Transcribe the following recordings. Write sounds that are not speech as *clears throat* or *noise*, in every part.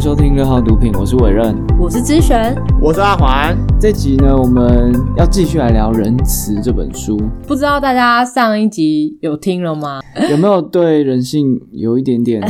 迎收听六号毒品，我是伟任，我是知璇。我是阿环，这集呢，我们要继续来聊《仁慈》这本书，不知道大家上一集有听了吗？有没有对人性有一点点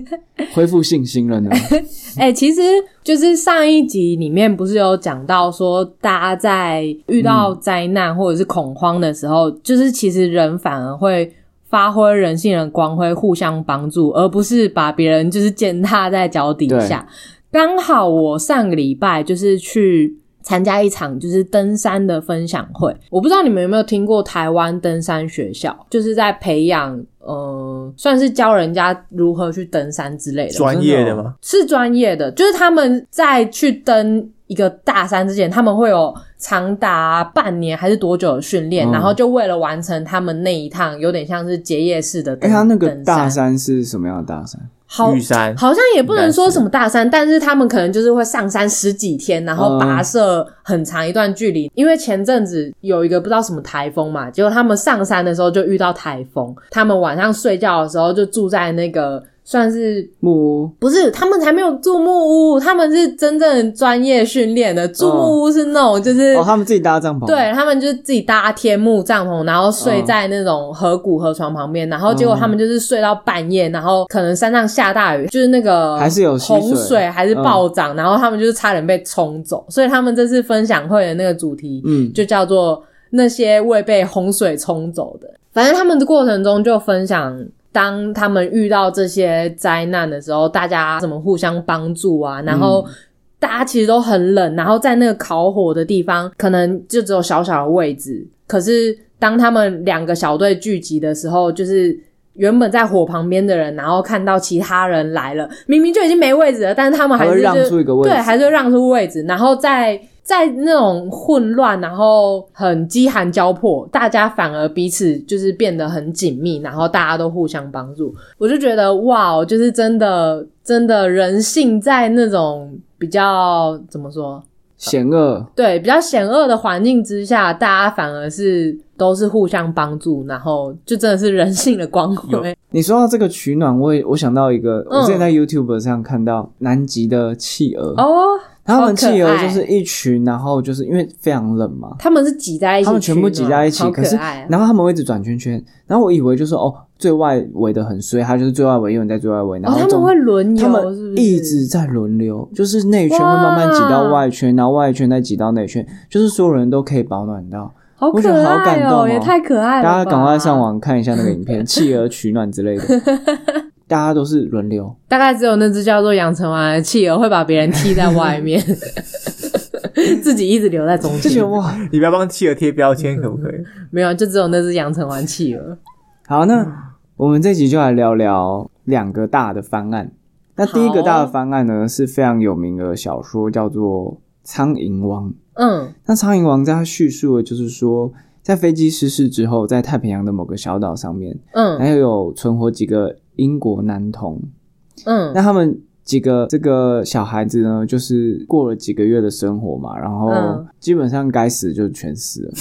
*laughs* 恢复信心了呢？*laughs* 哎、其实就是上一集里面不是有讲到说，大家在遇到灾难或者是恐慌的时候，就是其实人反而会发挥人性的光辉，互相帮助，而不是把别人就是践踏在脚底下。刚好我上个礼拜就是去参加一场就是登山的分享会，我不知道你们有没有听过台湾登山学校，就是在培养呃，算是教人家如何去登山之类的。专业的吗？是专业的，就是他们在去登一个大山之前，他们会有长达半年还是多久的训练，嗯然后就为了完成他们那一趟有点像是结业式的哎、登。他那个大山是什么样的大山？好玉山好像也不能说什么大山，但是他们可能就是会上山十几天，然后跋涉很长一段距离。因为前阵子有一个不知道什么台风嘛，结果他们上山的时候就遇到台风，他们晚上睡觉的时候就住在那个算是木屋不是，他们才没有住木屋，他们是真正专业训练的。住木屋是那种就是。哦，他们自己搭帐篷，，对他们就是自己搭天幕帐篷，然后睡在那种河谷河床旁边，然后结果他们就是睡到半夜，然后可能山上下大雨，就是那个还是有洪水还是暴涨，然后他们就是差点被冲走，所以他们这次分享会的那个主题，嗯，就叫做那些未被洪水冲走的。反正他们的过程中就分享，当他们遇到这些灾难的时候，大家怎么互相帮助啊，然后。大家其实都很冷，然后在那个烤火的地方，可能就只有小小的位置。可是当他们两个小队聚集的时候，就是原本在火旁边的人，然后看到其他人来了，明明就已经没位置了，但是他们还还会让出一个位置对，还是会让出位置，然后在在那种混乱，然后很饥寒交迫，大家反而彼此就是变得很紧密，然后大家都互相帮助。我就觉得哇，就是真的真的人性在那种比较怎么说？险恶，对，比较险恶的环境之下，大家反而是都是互相帮助，然后就真的是人性的光辉。你说到这个取暖，我也我想到一个，嗯我之前在 YouTube 上看到南极的企鹅，哦，他们企鹅就是一群，然后就是因为非常冷嘛，他们是挤在一起，他们全部挤在一起，好可是然后他们会一直转圈圈，然后我以为就是哦最外围的很衰，他就是最外围有人在最外围，然哦，他们会轮流，他们一直在轮流，就是内圈会慢慢挤到外圈，然后外圈再挤到内圈，就是所有人都可以保暖到。好可爱感动哦。也太可爱了！大家赶快上网看一下那个影片，*laughs* 企鹅取暖之类的，大家都是轮流。大概只有那只叫做养成完的企鹅会把别人踢在外面，*laughs* 自己一直留在中间。就觉得哇，你不要帮企鹅贴标签，可不可以？没有，就只有那只养成完企鹅。好，那我们这集就来聊聊两个大的方案。那第一个大的方案呢，是非常有名的小说，叫做《苍蝇王》。嗯那苍蝇王在他叙述的就是说，在飞机失事之后，在太平洋的某个小岛上面，嗯还有存活几个英国男童。嗯那他们几个这个小孩子呢，就是过了几个月的生活嘛，然后嗯基本上该死就全死了。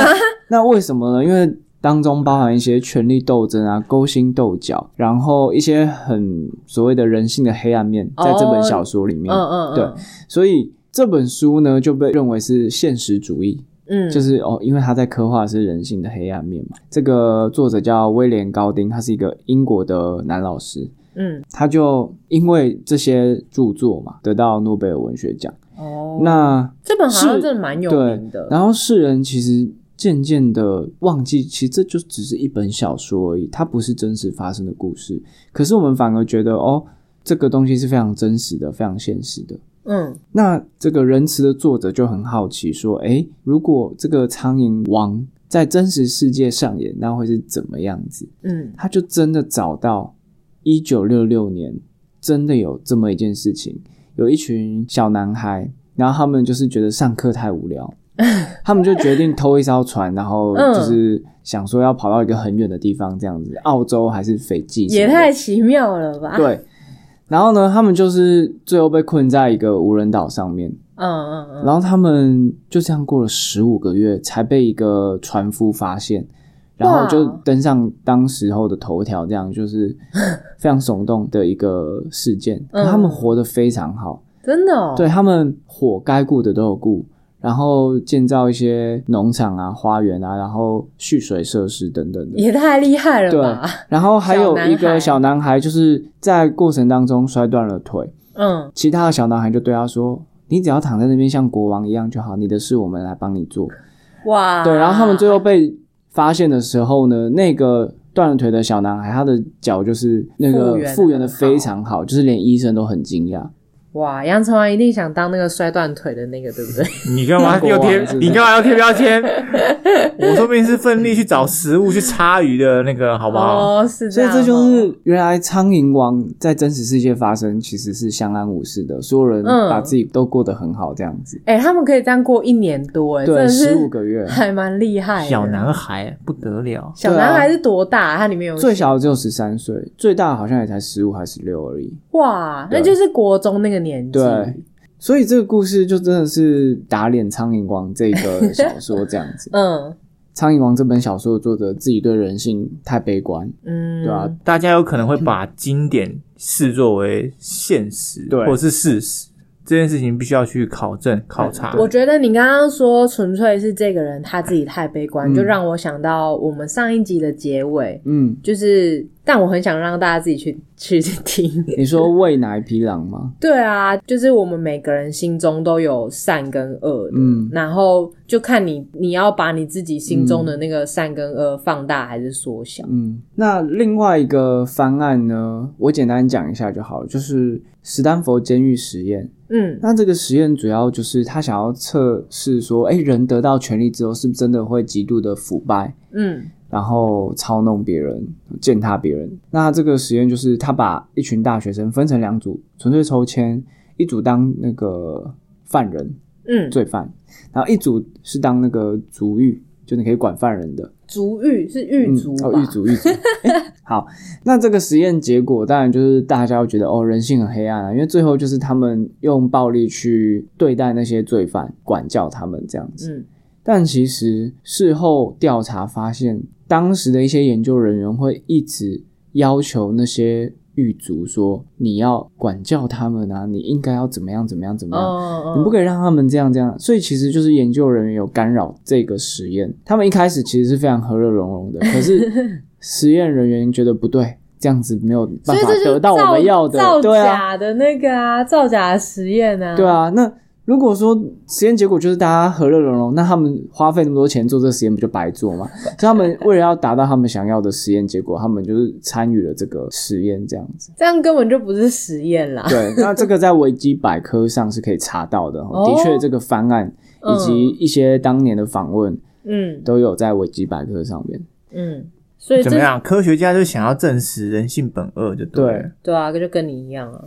*laughs* 那为什么呢？因为当中包含一些权力斗争啊、勾心斗角，然后一些很所谓的人性的黑暗面，在这本小说里面。嗯嗯，对，所以这本书呢就被认为是现实主义，嗯，就是哦，因为他在刻画的是人性的黑暗面嘛。这个作者叫威廉高丁，他是一个英国的男老师，嗯他就因为这些著作嘛，得到诺贝尔文学奖。哦，那这本好像是真的蛮有名的。然后世人其实渐渐的忘记，其实这就只是一本小说而已，它不是真实发生的故事。可是我们反而觉得，哦，这个东西是非常真实的，非常现实的。嗯那这个仁慈的作者就很好奇，说：“诶，如果这个苍蝇王在真实世界上演，那会是怎么样子？”嗯他就真的找到一九六六年真的有这么一件事情，有一群小男孩，然后他们就是觉得上课太无聊，*laughs* 他们就决定偷一艘船，然后嗯就是想说要跑到一个很远的地方，这样子，澳洲还是斐济？也太奇妙了吧？，对。然后呢，他们就是最后被困在一个无人岛上面，嗯嗯嗯，然后他们就这样过了十五个月，才被一个船夫发现，然后就登上当时候的头条，这样就是 *laughs* 非常耸动的一个事件。可他们嗯活得非常好，真的哦，对他们火该顾的都有顾，然后建造一些农场啊、花园啊，然后蓄水设施等等的。也太厉害了对吧？，然后还有一个小男孩，就是在过程当中摔断了腿，嗯，其他的小男孩就对他说：“你只要躺在那边像国王一样就好，你的事我们来帮你做。哇，对，然后他们最后被发现的时候呢，那个断了腿的小男孩，他的脚就是那个复原的非常好，就是连医生都很惊讶。哇，杨丞琳一定想当那个摔断腿的那个，对不对？*laughs* 你干嘛国又贴你干嘛要贴标签？*laughs* 我说不定是奋力去找食物去插鱼的那个，好不好？哦，是这样哦，所以这就是原来苍蝇王在真实世界发生，其实是相安无事的，所有人嗯把自己都过得很好，这样子。哎、他们可以这样过一年多，哎，真对，十五个月，还蛮厉害。小男孩不得了，小男孩是多大？他里面有最小的只有十三岁，最大好像也才十五还是十六而已。哇，那就是国中那个年纪。对，所以这个故事就真的是打脸《苍蝇王》这个小说这样子。*laughs* 嗯《苍蝇王》这本小说的作者自己对人性太悲观，嗯，对啊，大家有可能会把经典视作为现实，对或者是事实。这件事情必须要去考证、考察。我觉得你刚刚说纯粹是这个人他自己太悲观，嗯就让我想到我们上一集的结尾，嗯，就是，但我很想让大家自己去去听。你说喂奶匹狼吗？*laughs* 对啊，就是我们每个人心中都有善跟恶的，嗯然后就看你你要把你自己心中的那个善跟恶放大还是缩小。嗯，那另外一个方案呢，我简单讲一下就好了，就是史丹佛监狱实验。嗯那这个实验主要就是他想要测试说，哎，人得到权力之后，是不是真的会极度的腐败？嗯然后操弄别人、践踏别人。那这个实验就是他把一群大学生分成两组，纯粹抽签，一组当那个犯人、嗯，罪犯，然后一组是当那个足狱，就你可以管犯人的。族狱是狱卒吧？哦，狱卒狱卒。*laughs* 诶好，那这个实验结果当然就是大家会觉得哦，人性很黑暗啊，因为最后就是他们用暴力去对待那些罪犯，管教他们这样子。嗯但其实事后调查发现，当时的一些研究人员会一直要求那些狱卒说：“你要管教他们啊，你应该要怎么样怎么样怎么样。哦，你不可以让他们这样这样，所以其实就是研究人员有干扰这个实验。他们一开始其实是非常和乐融融的，*laughs* 可是实验人员觉得不对，这样子没有办法得到我们要的，造假的那个啊，造假的实验啊，对，啊。那如果说实验结果就是大家和乐融融，那他们花费那么多钱做这个实验，不就白做吗？*laughs* 所以他们为了要达到他们想要的实验结果，他们就是参与了这个实验，这样子。这样根本就不是实验啦。对，*laughs* 那这个在维基百科上是可以查到的。哦的确，这个方案以及一些当年的访问嗯都有在维基百科上面。嗯，所以怎么样？科学家就想要证实人性本恶，就。对对啊，就跟你一样啊。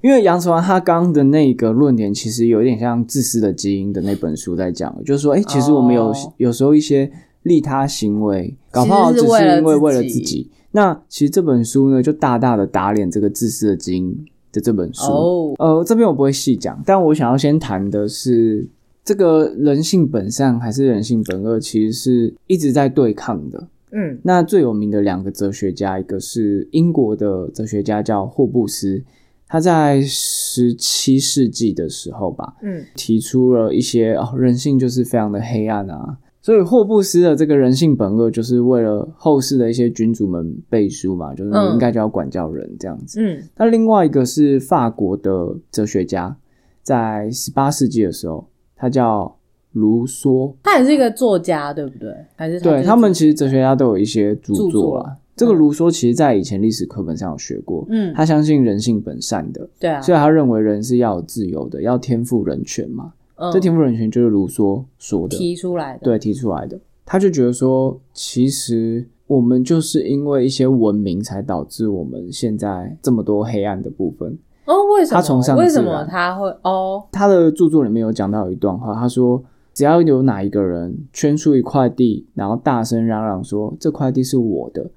因为杨成完他刚刚的那个论点，其实有一点像《自私的基因》的那本书在讲，就是说，哎、其实我们有、哦有时候一些利他行为，搞不好只是因为为了自己自己。那其实这本书呢，就大大的打脸这个《自私的基因》的这本书。哦，呃，这边我不会细讲，但我想要先谈的是，这个人性本善还是人性本恶，其实是一直在对抗的。嗯那最有名的两个哲学家，一个是英国的哲学家叫霍布斯，他在十七世纪的时候吧，嗯提出了一些哦，人性就是非常的黑暗啊。所以霍布斯的这个人性本恶，就是为了后世的一些君主们背书嘛，就是应该就要管教人这样子。嗯那另外一个是法国的哲学家，在十八世纪的时候，他叫卢梭。他也是一个作家，对不对？还是对就是他们其实哲学家都有一些著作啊。这个卢梭其实在以前历史课本上有学过，嗯，他相信人性本善的，对啊，所以他认为人是要有自由的，要天赋人权嘛。嗯这天赋人权就是卢梭说的，提出来的，对提出来的。他就觉得说，其实我们就是因为一些文明，才导致我们现在这么多黑暗的部分。哦，为什么？他崇尚为什么他会哦？他的著作里面有讲到一段话，他说：“只要有哪一个人圈出一块地，然后大声嚷嚷说这块地是我的，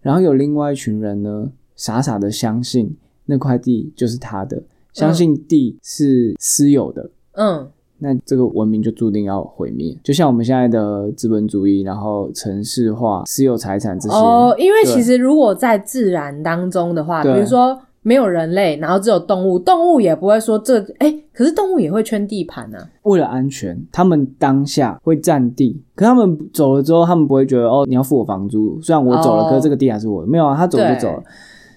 然后有另外一群人呢，傻傻的相信那块地就是他的，相信地是私有的，嗯。那这个文明就注定要毁灭。就像我们现在的资本主义，然后城市化、私有财产这些。哦，因为其实如果在自然当中的话，比如说没有人类，然后只有动物，动物也不会说这，哎，可是动物也会圈地盘啊。为了安全，他们当下会占地，可他们走了之后，他们不会觉得哦，你要付我房租。虽然我走了，哦可是这个地还是我的。没有啊，他走就走了。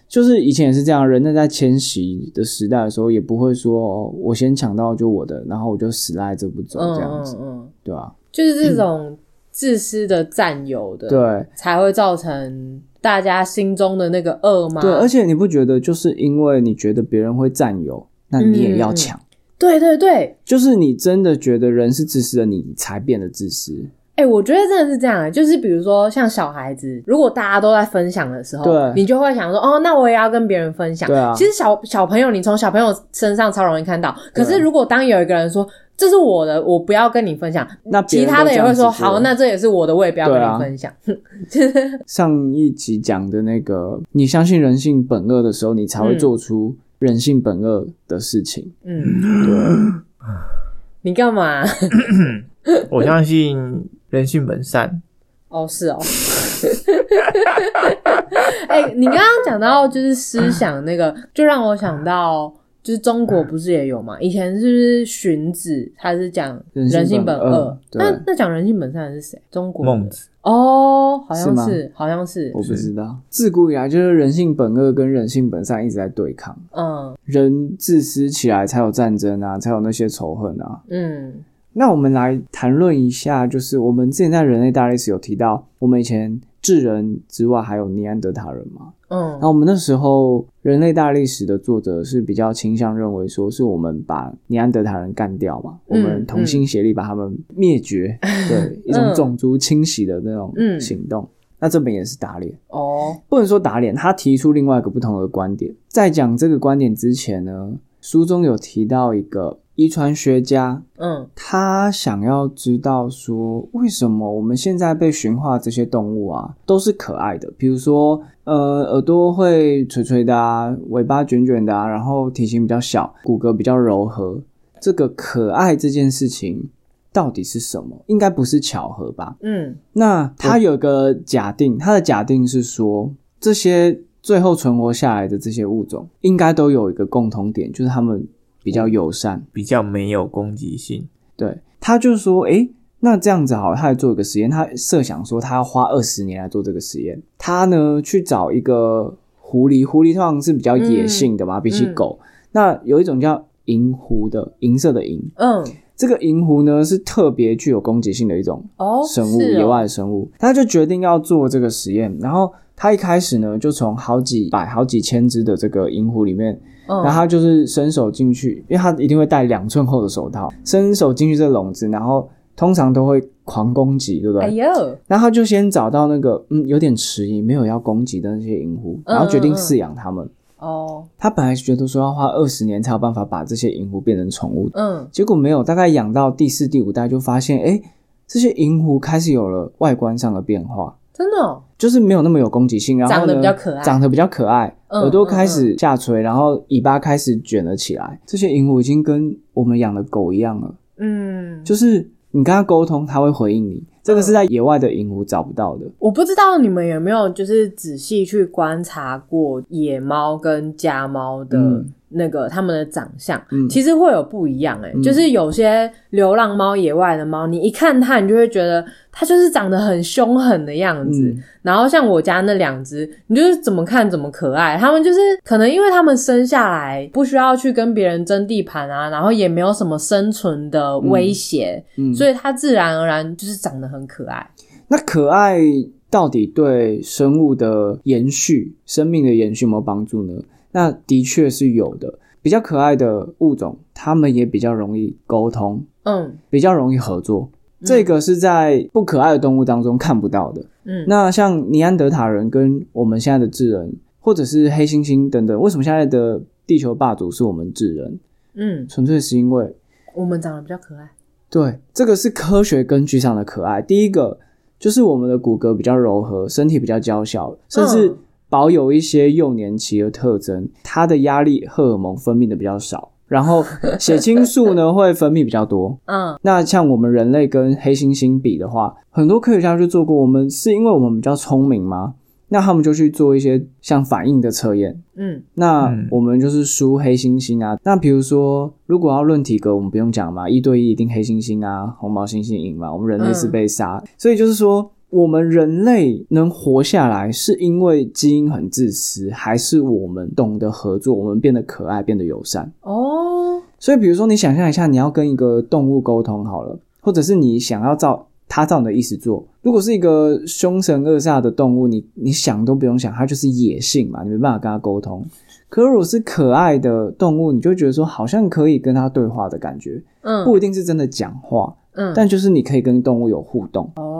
就是以前也是这样，人类在迁徙的时代的时候，也不会说、哦、我先抢到就我的，然后我就死赖着不走嗯这样子，嗯嗯，对吧、就是这种 *clears throat* 自私的占有的，，对才会造成大家心中的那个恶吗？对，而且你不觉得就是因为你觉得别人会占有，那你也要抢，对对对，就是你真的觉得人是自私的，你才变得自私。哎、我觉得真的是这样，就是比如说像小孩子，如果大家都在分享的时候，对你就会想说，哦，那我也要跟别人分享。对啊其实小小朋友，你从小朋友身上超容易看到。可是如果当有一个人说这是我的，我不要跟你分享，那其他的也会说，好，那这也是我的，我也不要跟你分享。*laughs* 上一集讲的那个，你相信人性本恶的时候，你才会嗯做出人性本恶的事情。嗯，对，你干嘛？*coughs* 我相信人性本善。哦，是哦。*laughs* 哎、你刚刚讲到就是思想那个，就让我想到，就是中国不是也有嘛？以前是不是荀子他是讲人性本本恶那那讲人性本善的是谁？中国孟子，哦，好像是是，好像是我，不知道，自古以来就是人性本恶跟人性本善一直在对抗，嗯人自私起来才有战争啊，才有那些仇恨啊。嗯那我们来谈论一下，就是我们之前在人类大历史有提到，我们以前智人之外还有尼安德塔人嘛？嗯然后我们那时候人类大历史的作者是比较倾向认为说，是我们把尼安德塔人干掉嘛，我嗯们同心协力把他们灭绝，对 *laughs* 一种种族清洗的那种嗯行动。那这本也是打脸，哦，不能说打脸，他提出另外一个不同的观点。在讲这个观点之前呢，书中有提到一个遗传学家，嗯他想要知道说，为什么我们现在被驯化这些动物啊，都是可爱的？比如说，呃，耳朵会垂垂的啊，尾巴卷卷的啊，然后体型比较小，骨骼比较柔和。这个可爱这件事情到底是什么？应该不是巧合吧？嗯那他有个假定，他的假定是说，这些最后存活下来的这些物种，应该都有一个共同点，就是他们比较友善。比较没有攻击性。对，他就说，诶，那这样子好了，他来做一个实验，他设想说他要花二十年来做这个实验。他呢去找一个狐狸，狐狸通常是比较野性的嘛，比起狗。那有一种叫银狐的，银色的银，嗯，这个银狐呢是特别具有攻击性的一种哦，生物，野外的生物。他就决定要做这个实验，然后他一开始呢就从好几百、好几千只的这个银狐里面嗯然后他就是伸手进去，因为他一定会戴两寸厚的手套，伸手进去这个笼子，然后通常都会狂攻击，对不对？哎呦，然后他就先找到那个嗯有点迟疑、没有要攻击的那些银狐，嗯然后决定饲养它们。哦，他本来觉得说要花二十年才有办法把这些银狐变成宠物，嗯结果没有，大概养到第四、第五代就发现，哎，这些银狐开始有了外观上的变化。真的哦，就是没有那么有攻击性，然后长得比较可爱长得比较可爱，嗯耳朵开始下垂，然后尾巴开始卷了起来。这些银狐已经跟我们养的狗一样了，嗯，就是你跟它沟通，它会回应你。这个是在野外的银狐找不到的。我不知道你们有没有就是仔细去观察过野猫跟家猫的嗯那个它们的长相，嗯其实会有不一样诶、嗯就是有些流浪猫、野外的猫，你一看它，你就会觉得它就是长得很凶狠的样子。嗯然后像我家那两只，你就是怎么看怎么可爱。它们就是可能因为它们生下来不需要去跟别人争地盘啊，然后也没有什么生存的威胁，嗯，所以它自然而然就是长得很可爱。那可爱到底对生物的延续、生命的延续有没有帮助呢？那的确是有的。比较可爱的物种，它们也比较容易沟通，嗯比较容易合作。这个是在不可爱的动物当中看不到的。嗯，那像尼安德塔人跟我们现在的智人，或者是黑猩猩等等，为什么现在的地球霸主是我们智人？嗯，纯粹是因为我们长得比较可爱。对这个是科学根据上的可爱。第一个就是我们的骨骼比较柔和，身体比较娇小，甚至嗯保有一些幼年期的特征，它的压力荷尔蒙分泌的比较少。然后 *laughs* 血清素呢会分泌比较多。嗯那像我们人类跟黑猩猩比的话，很多科学家就做过，我们是因为我们比较聪明吗？那他们就去做一些像反应的测验。嗯那嗯我们就是输黑猩猩啊。那比如说，如果要论体格，我们不用讲嘛，一对一一定黑猩猩啊，红毛猩猩赢嘛。我们人类是被杀，所以就是说，我们人类能活下来，是因为基因很自私，还是我们懂得合作，我们变得可爱，变得友善？哦，所以，比如说，你想象一下，你要跟一个动物沟通好了，或者是你想要照它照你的意思做。如果是一个凶神恶煞的动物，你你想都不用想，它就是野性嘛，你没办法跟它沟通。可如果是可爱的动物，你就觉得说好像可以跟它对话的感觉，嗯不一定是真的讲话，嗯，但就是你可以跟动物有互动。哦，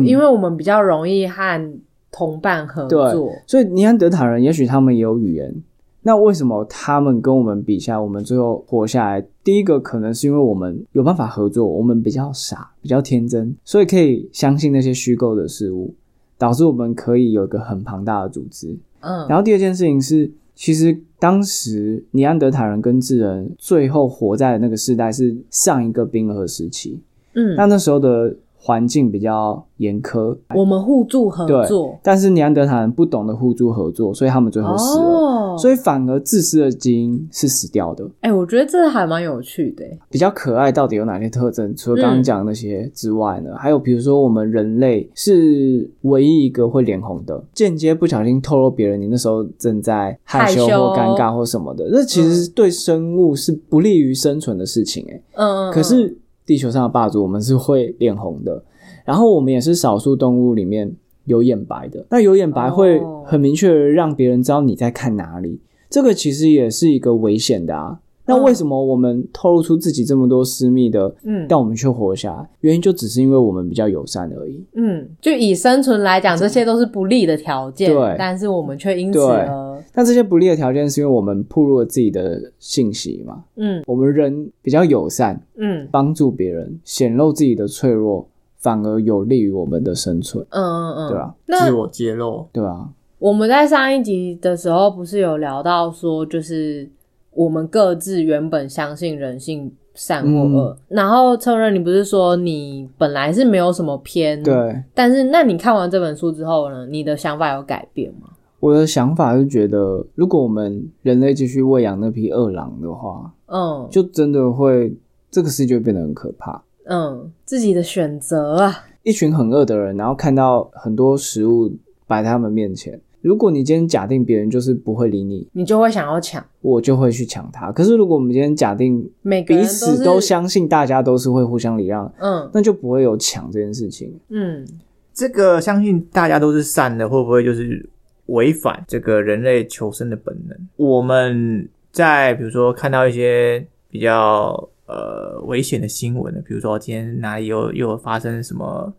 嗯因为我们比较容易和同伴合对作，所以尼安德塔人也许他们也有语言，那为什么他们跟我们比下，我们最后活下来？第一个可能是因为我们有办法合作，我们比较傻，比较天真，所以可以相信那些虚构的事物，导致我们可以有一个很庞大的组织。嗯，然后第二件事情是，其实当时尼安德塔人跟智人最后活在的那个时代是上一个冰河时期，嗯，那那时候的环境比较严苛，我们互助合作，但是尼安德塔人不懂得互助合作，所以他们最后死了。哦，所以反而自私的基因是死掉的。哎、我觉得这还蛮有趣的，比较可爱到底有哪些特征？除了刚刚讲的那些之外呢，还有比如说我们人类是唯一一个会脸红的，间接不小心透露别人你那时候正在害羞或尴尬或什么的，这其实对生物是不利于生存的事情、哎。嗯嗯，可是地球上的霸主，我们是会脸红的，然后我们也是少数动物里面有眼白的。那有眼白会哦很明确的让别人知道你在看哪里，这个其实也是一个危险的啊。那为什么我们透露出自己这么多私密的，嗯但我们却活下来？原因就只是因为我们比较友善而已。嗯，就以生存来讲，这些都是不利的条件，对但是我们却因此对而，那这些不利的条件是因为我们暴露了自己的信息嘛？嗯我们人比较友善，嗯帮助别人，显露自己的脆弱，反而有利于我们的生存，嗯嗯嗯，对啊，那自我揭露，对啊，我们在上一集的时候不是有聊到说，就是我们各自原本相信人性善或恶，然后承认你不是说你本来是没有什么偏，，对。但是那你看完这本书之后呢，你的想法有改变吗？我的想法是觉得，如果我们人类继续喂养那批饿狼的话，嗯，就真的会这个世界会变得很可怕。嗯，自己的选择啊，一群很饿的人，然后看到很多食物摆在他们面前，如果你今天假定别人就是不会理你，你就会想要抢，我就会去抢他。可是如果我们今天假定彼每个人是此都，相信大家都是会互相礼让，嗯那就不会有抢这件事情。嗯这个相信大家都是善的，会不会就是违反这个人类求生的本能？我们在比如说看到一些比较呃危险的新闻比如说今天哪里又又有发生什么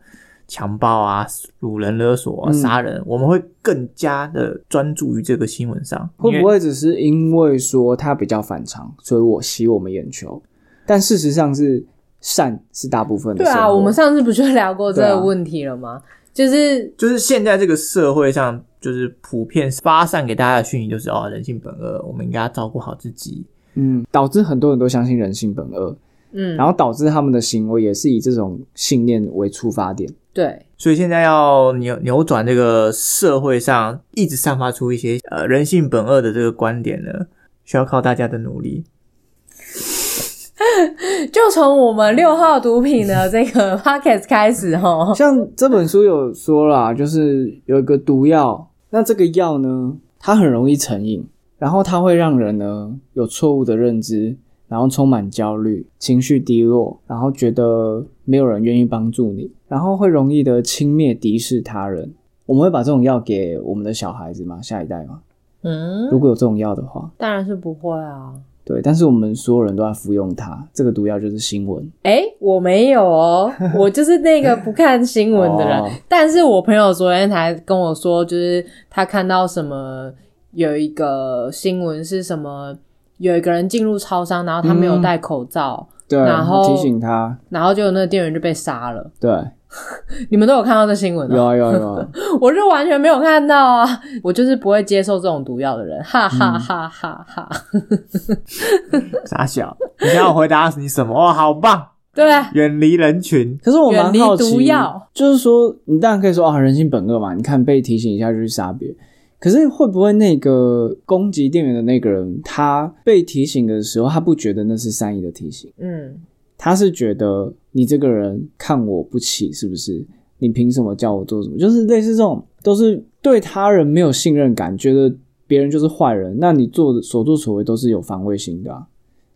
强暴啊、掳人勒索啊、嗯杀人，我们会更加的专注于这个新闻上，会不会只是因为说它比较反常，所以我吸我们眼球？但事实上是善是大部分的对啊，我们上次不就聊过这个问题了吗？就是就是现在这个社会上，就是普遍发散给大家的讯息就是哦，人性本恶，我们应该要照顾好自己。嗯，导致很多人都相信人性本恶，嗯，然后导致他们的行为也是以这种信念为出发点。对，所以现在要扭扭转这个社会上一直散发出一些呃人性本恶的这个观点呢，需要靠大家的努力。*laughs* 就从我们六号毒品的这个 *laughs* podcast 开始哦。像这本书有说啦，就是有一个毒药，那这个药呢，它很容易成瘾，然后它会让人呢有错误的认知，然后充满焦虑、情绪低落，然后觉得没有人愿意帮助你，然后会容易的轻蔑、敌视他人。我们会把这种药给我们的小孩子吗？下一代吗？嗯，如果有这种药的话，当然是不会啊。对，但是我们所有人都在服用它，这个毒药就是新闻。哎、我没有哦，*laughs* 我就是那个不看新闻的人。哦但是我朋友昨天才跟我说，就是他看到什么有一个新闻是什么，有一个人进入超商，然后他没有戴口罩，对，然后提醒他，然后就那个店员就被杀了。对，*laughs* 你们都有看到这新闻哦？有啊有啊有啊，*laughs* 我是完全没有看到啊！我就是不会接受这种毒药的人，哈哈哈哈哈！*laughs* 傻小，你想要回答你什么？哇，好棒！对，远离人群，可是我蛮好远离毒奇药，就是说你当然可以说啊人性本恶嘛，你看被提醒一下就去杀别人。可是会不会那个攻击店员的那个人，他被提醒的时候，他不觉得那是善意的提醒？嗯他是觉得你这个人看我不起，是不是？你凭什么叫我做什么？就是类似这种，都是对他人没有信任感，觉得别人就是坏人，那你做的所作所为都是有防卫心的、啊，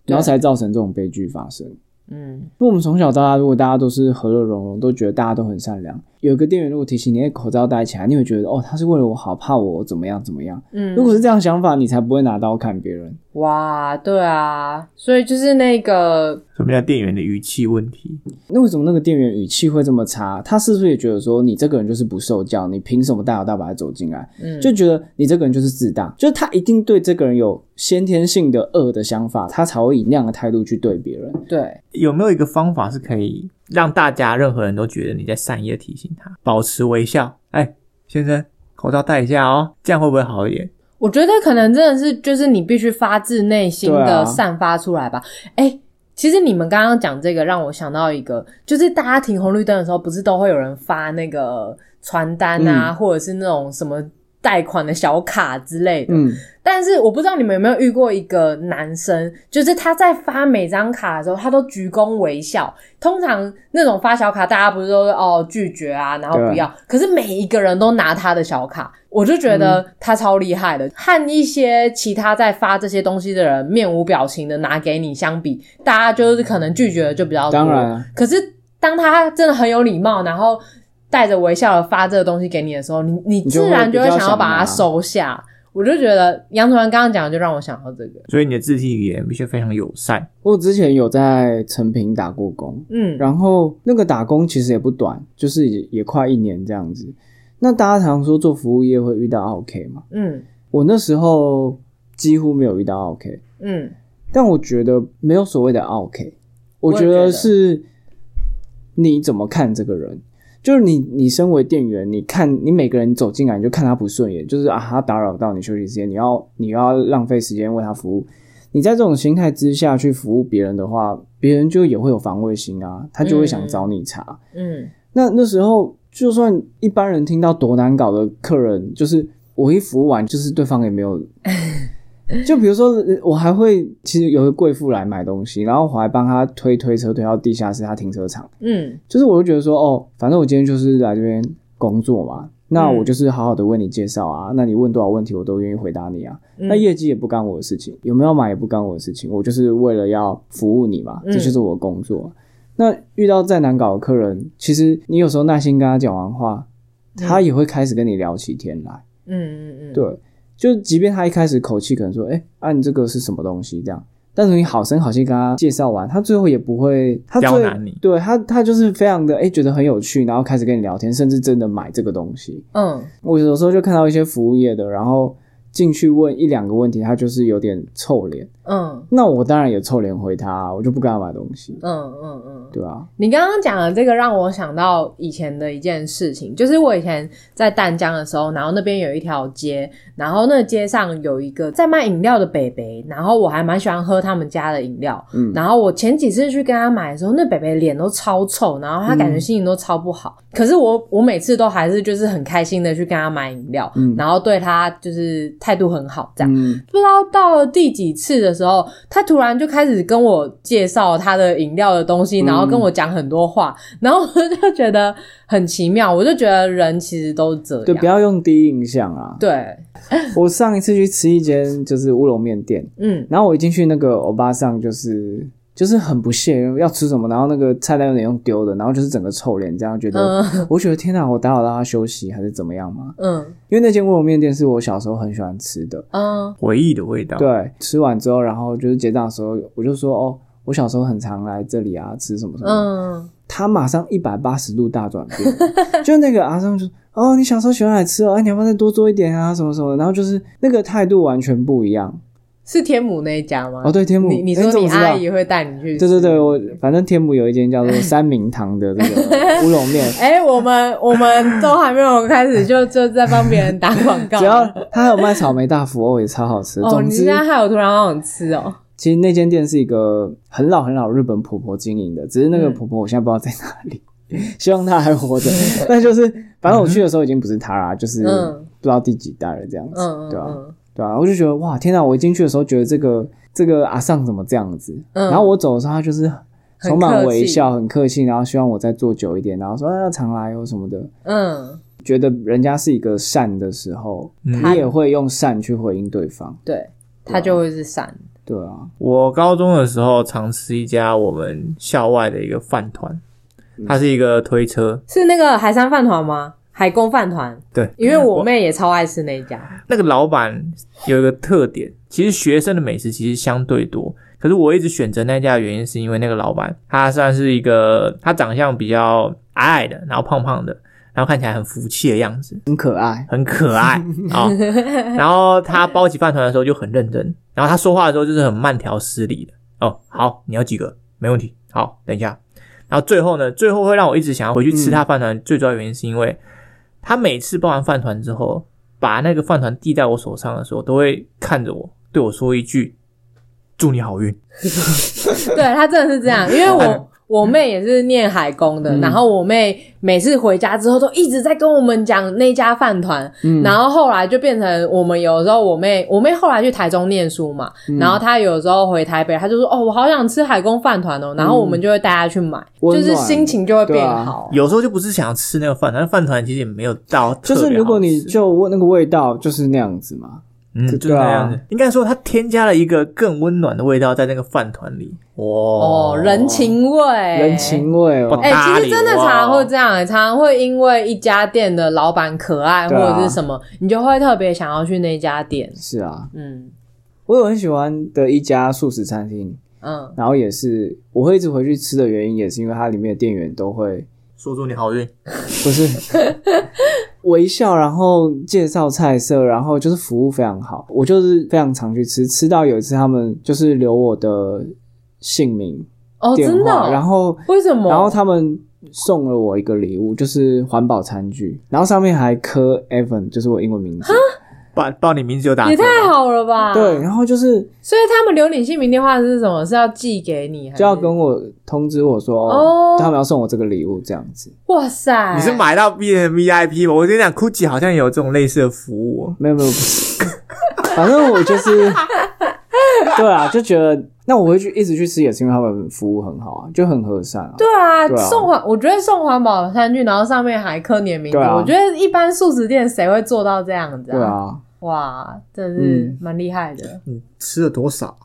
然后才造成这种悲剧发生。嗯因为我们从小到大，如果大家都是和乐融融，都觉得大家都很善良，有个店员如果提醒你，哎，口罩戴起来，你会觉得哦，他是为了我好，怕我怎么样怎么样。嗯，如果是这样想法，你才不会拿刀砍别人。哇，对啊，所以就是那个，什么叫店员的语气问题？那为什么那个店员语气会这么差？他是不是也觉得说你这个人就是不受教，你凭什么大摇大摆地走进来？嗯，就觉得你这个人就是自大，就是他一定对这个人有先天性的恶的想法，他才会以那样的态度去对别人。对，有没有一个方法是可以让大家任何人都觉得你在善意的提醒他，保持微笑？哎，先生，口罩戴一下哦，这样会不会好一点？我觉得可能真的是，就是你必须发自内心的散发出来吧。哎、其实你们刚刚讲这个，让我想到一个，就是大家停红绿灯的时候，不是都会有人发那个传单啊，嗯或者是那种什么贷款的小卡之类的。嗯，但是我不知道你们有没有遇过一个男生，就是他在发每张卡的时候，他都鞠躬微笑。通常那种发小卡，大家不是都是哦拒绝啊，然后不要。可是每一个人都拿他的小卡，我就觉得他超厉害的。和一些其他在发这些东西的人面无表情的拿给你相比，大家就是可能拒绝的就比较多。当然啊可是当他真的很有礼貌，然后带着微笑的发这个东西给你的时候，你你自然就会想想要把它收下。我就觉得杨主任刚刚讲的，就让我想到这个。所以你的肢体语言必须非常友善。我之前有在成品打过工，嗯然后那个打工其实也不短，就是也也快一年这样子。那大家常说做服务业会遇到 OK 嘛？嗯我那时候几乎没有遇到 OK，嗯但我觉得没有所谓的 OK，我觉得是你怎么看这个人。就是你，你身为店员，你看你每个人走进来，你就看他不顺眼，就是啊，他打扰到你休息时间，你要你要浪费时间为他服务。你在这种心态之下去服务别人的话，别人就也会有防卫心啊，他就会想找你茬。嗯那那时候，就算一般人听到多难搞的客人，就是我一服务完，就是对方也没有。*laughs* 就比如说，呃我还会其实有个贵妇来买东西，然后我还帮她推推车推到地下室，她停车场。嗯就是我就觉得说，哦，反正我今天就是来这边工作嘛，那嗯我就是好好的为你介绍啊，那你问多少问题我都愿意回答你啊。嗯那业绩也不干我的事情，有没有买也不干我的事情，我就是为了要服务你嘛，嗯这就是我的工作。那遇到再难搞的客人，其实你有时候耐心跟他讲完话，他也会开始跟你聊起天来。嗯嗯嗯，对，就即便他一开始口气可能说，哎、啊你这个是什么东西？这样，但是你好声好气跟他介绍完，他最后也不会，他最刁难你。对他他就是非常的哎、觉得很有趣，然后开始跟你聊天，甚至真的买这个东西。嗯。我有时候就看到一些服务业的，然后进去问一两个问题，他就是有点臭脸，嗯。那我当然也臭脸回他，我就不跟他买东西，嗯嗯嗯。对啊，你刚刚讲的这个让我想到以前的一件事情，就是我以前在淡江的时候，然后那边有一条街，然后那街上有一个在卖饮料的北北，然后我还蛮喜欢喝他们家的饮料，嗯。然后我前几次去跟他买的时候，那北北脸都超臭，然后他感觉心情都超不好，可是我我每次都还是就是很开心的去跟他买饮料，嗯。然后对他就是态度很好这样。嗯，不知道到了第几次的时候，他突然就开始跟我介绍他的饮料的东西，然后跟我讲很多话，然后我就觉得很奇妙。我就觉得人其实都是这样，对，不要用第一印象啊。对，*laughs* 我上一次去吃一间就是乌龙面店，嗯然后我一进去，那个欧巴桑就是就是很不屑要吃什么，然后那个菜单有点用丢的，然后就是整个臭脸，这样觉得，嗯。我觉得天哪，我打扰到他休息还是怎么样嘛？嗯。因为那间乌龙面店是我小时候很喜欢吃的，嗯回忆的味道。，对，吃完之后，然后就是结账的时候，我就说哦，我小时候很常来这里啊，吃什么什么，嗯。他马上一百八十度大转变，*laughs* 就那个阿生就说哦，你小时候喜欢来吃哦，哎，你要不要再多做一点啊，什么什么，然后就是那个态度完全不一样。是天母那一家吗？哦，对，天母，你你诶说你阿姨会带你去？对对对，。我反正天母有一间叫做三明堂的这个 *laughs* 乌龙面，哎、我们我们都还没有开始就就在帮别人打广告。只要他还有卖草莓大福哦，也超好吃。哦，总之你现，在还有突然好想吃哦。其实那间店是一个很老很老日本婆婆经营的，只是那个嗯婆婆我现在不知道在哪里，*laughs* 希望她还活着。*laughs* 但就是反正我去的时候已经不是她啦，就是嗯不知道第几代了这样子，对吧、嗯对啊，我就觉得哇，天哪！我一进去的时候觉得这个这个阿尚怎么这样子？嗯然后我走的时候，他就是充满微笑，很客气，然后希望我再坐久一点，然后说啊常来哦什么的。嗯，觉得人家是一个善的时候，嗯你也会用善去回应对方。对，他就会是善。对啊，我高中的时候常吃一家我们校外的一个饭团，它是一个推车，是那个海山饭团吗？海公饭团，对，因为我妹也超爱吃那一家。那个老板有一个特点，其实学生的美食其实相对多，可是我一直选择那家的原因是因为那个老板他算是一个他长相比较矮矮的，然后胖胖的，然后看起来很福气的样子，很可爱。很可爱啊、*laughs* 然后他包起饭团的时候就很认真，然后他说话的时候就是很慢条斯理的。哦，好，你要几个？没问题。好，等一下。然后最后呢，最后会让我一直想要回去吃他饭团，最主要原因是因为他每次包完饭团之后，把那个饭团递在我手上的时候，都会看着我，对我说一句：“祝你好运。*laughs* 对他真的是这样，因为我 *laughs* 我妹也是念海工的，嗯。然后我妹每次回家之后都一直在跟我们讲那家饭团，嗯。然后后来就变成我们有时候我妹我妹后来去台中念书嘛，嗯。然后她有时候回台北，她就说哦我好想吃海工饭团哦，然后我们就会带她去买，就是心情就会变好”。有时候就不是想要吃那个饭团，那饭团其实也没有到就是如果你就问那个味道，就是那样子嘛。嗯，对就是那样子。啊应该说，它添加了一个更温暖的味道在那个饭团里。哇哦，人情味，人情味哦，哎、其实真的常常会这样、欸，常常会因为一家店的老板可爱或者是什么，你就会特别想要去那家店。是啊，嗯我有很喜欢的一家素食餐厅，嗯，然后也是我会一直回去吃的原因，也是因为它里面的店员都会说祝你好运。不是 *laughs* 微笑，然后介绍菜色，然后就是服务非常好。我就是非常常去吃，吃到有一次他们就是留我的姓名、哦，电真的话，哦、然后为什么？然后他们送了我一个礼物，就是环保餐具，然后上面还刻 Evan，就是我英文名字。报报你名字就打折也太好了吧？对，，然后就是所以他们留你姓名电话是什么？是要寄给你，就要跟我通知我说，哦他们要送我这个礼物这样子。哇塞！你是买到 B N V I P 吗？我跟你讲，GUCCI 好像有这种类似的服务哦。没有没有，不是，反正我就是，*laughs* 对啊，就觉得那我会去一直去吃，也是因为他们服务很好啊，就很和善啊。对啊，送环，我觉得送环保餐具，然后上面还刻你的名字，啊我觉得一般素食店谁会做到这样子啊对啊，哇，这是嗯蛮厉害的。嗯吃了多少？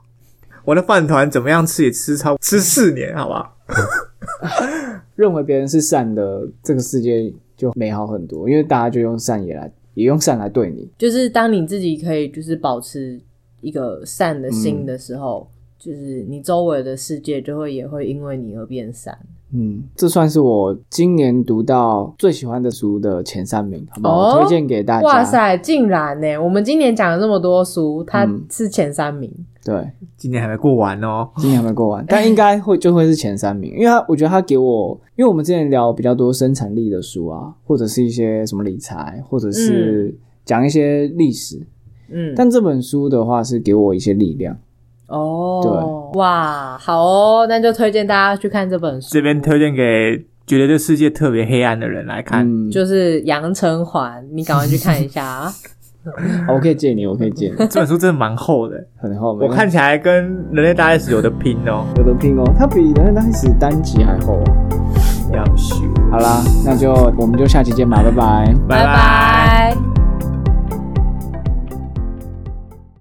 我的饭团怎么样吃也吃超吃四年，好吧？*laughs* 认为别人是善的，这个世界就美好很多，因为大家就用善也来，也用善来对你。就是当你自己可以就是保持一个善的嗯心的时候，就是你周围的世界就会也会因为你而变善。嗯，这算是我今年读到最喜欢的书的前三名，好不好？哦推荐给大家。哇塞，竟然呢！我们今年讲了这么多书，它嗯是前三名。对，今年还没过完哦。今年还没过完，但应该会就会是前三名，因为他我觉得他给我，因为我们之前聊比较多生产力的书啊，或者是一些什么理财，或者是讲一些历史，嗯，但这本书的话是给我一些力量。哦，对哇，好哦，那就推荐大家去看这本书。这边推荐给觉得这世界特别黑暗的人来看。嗯，就是《杨成环》，你赶快去看一下啊！好 *laughs* 我可以借你，我可以借你，这本书真的蛮厚的，很厚。我看起来跟《人类大 S》有的拼哦。有的拼哦，它比《人类大 S》单集还厚哦。要修，好啦，那就我们就下期见吧，拜拜。拜拜。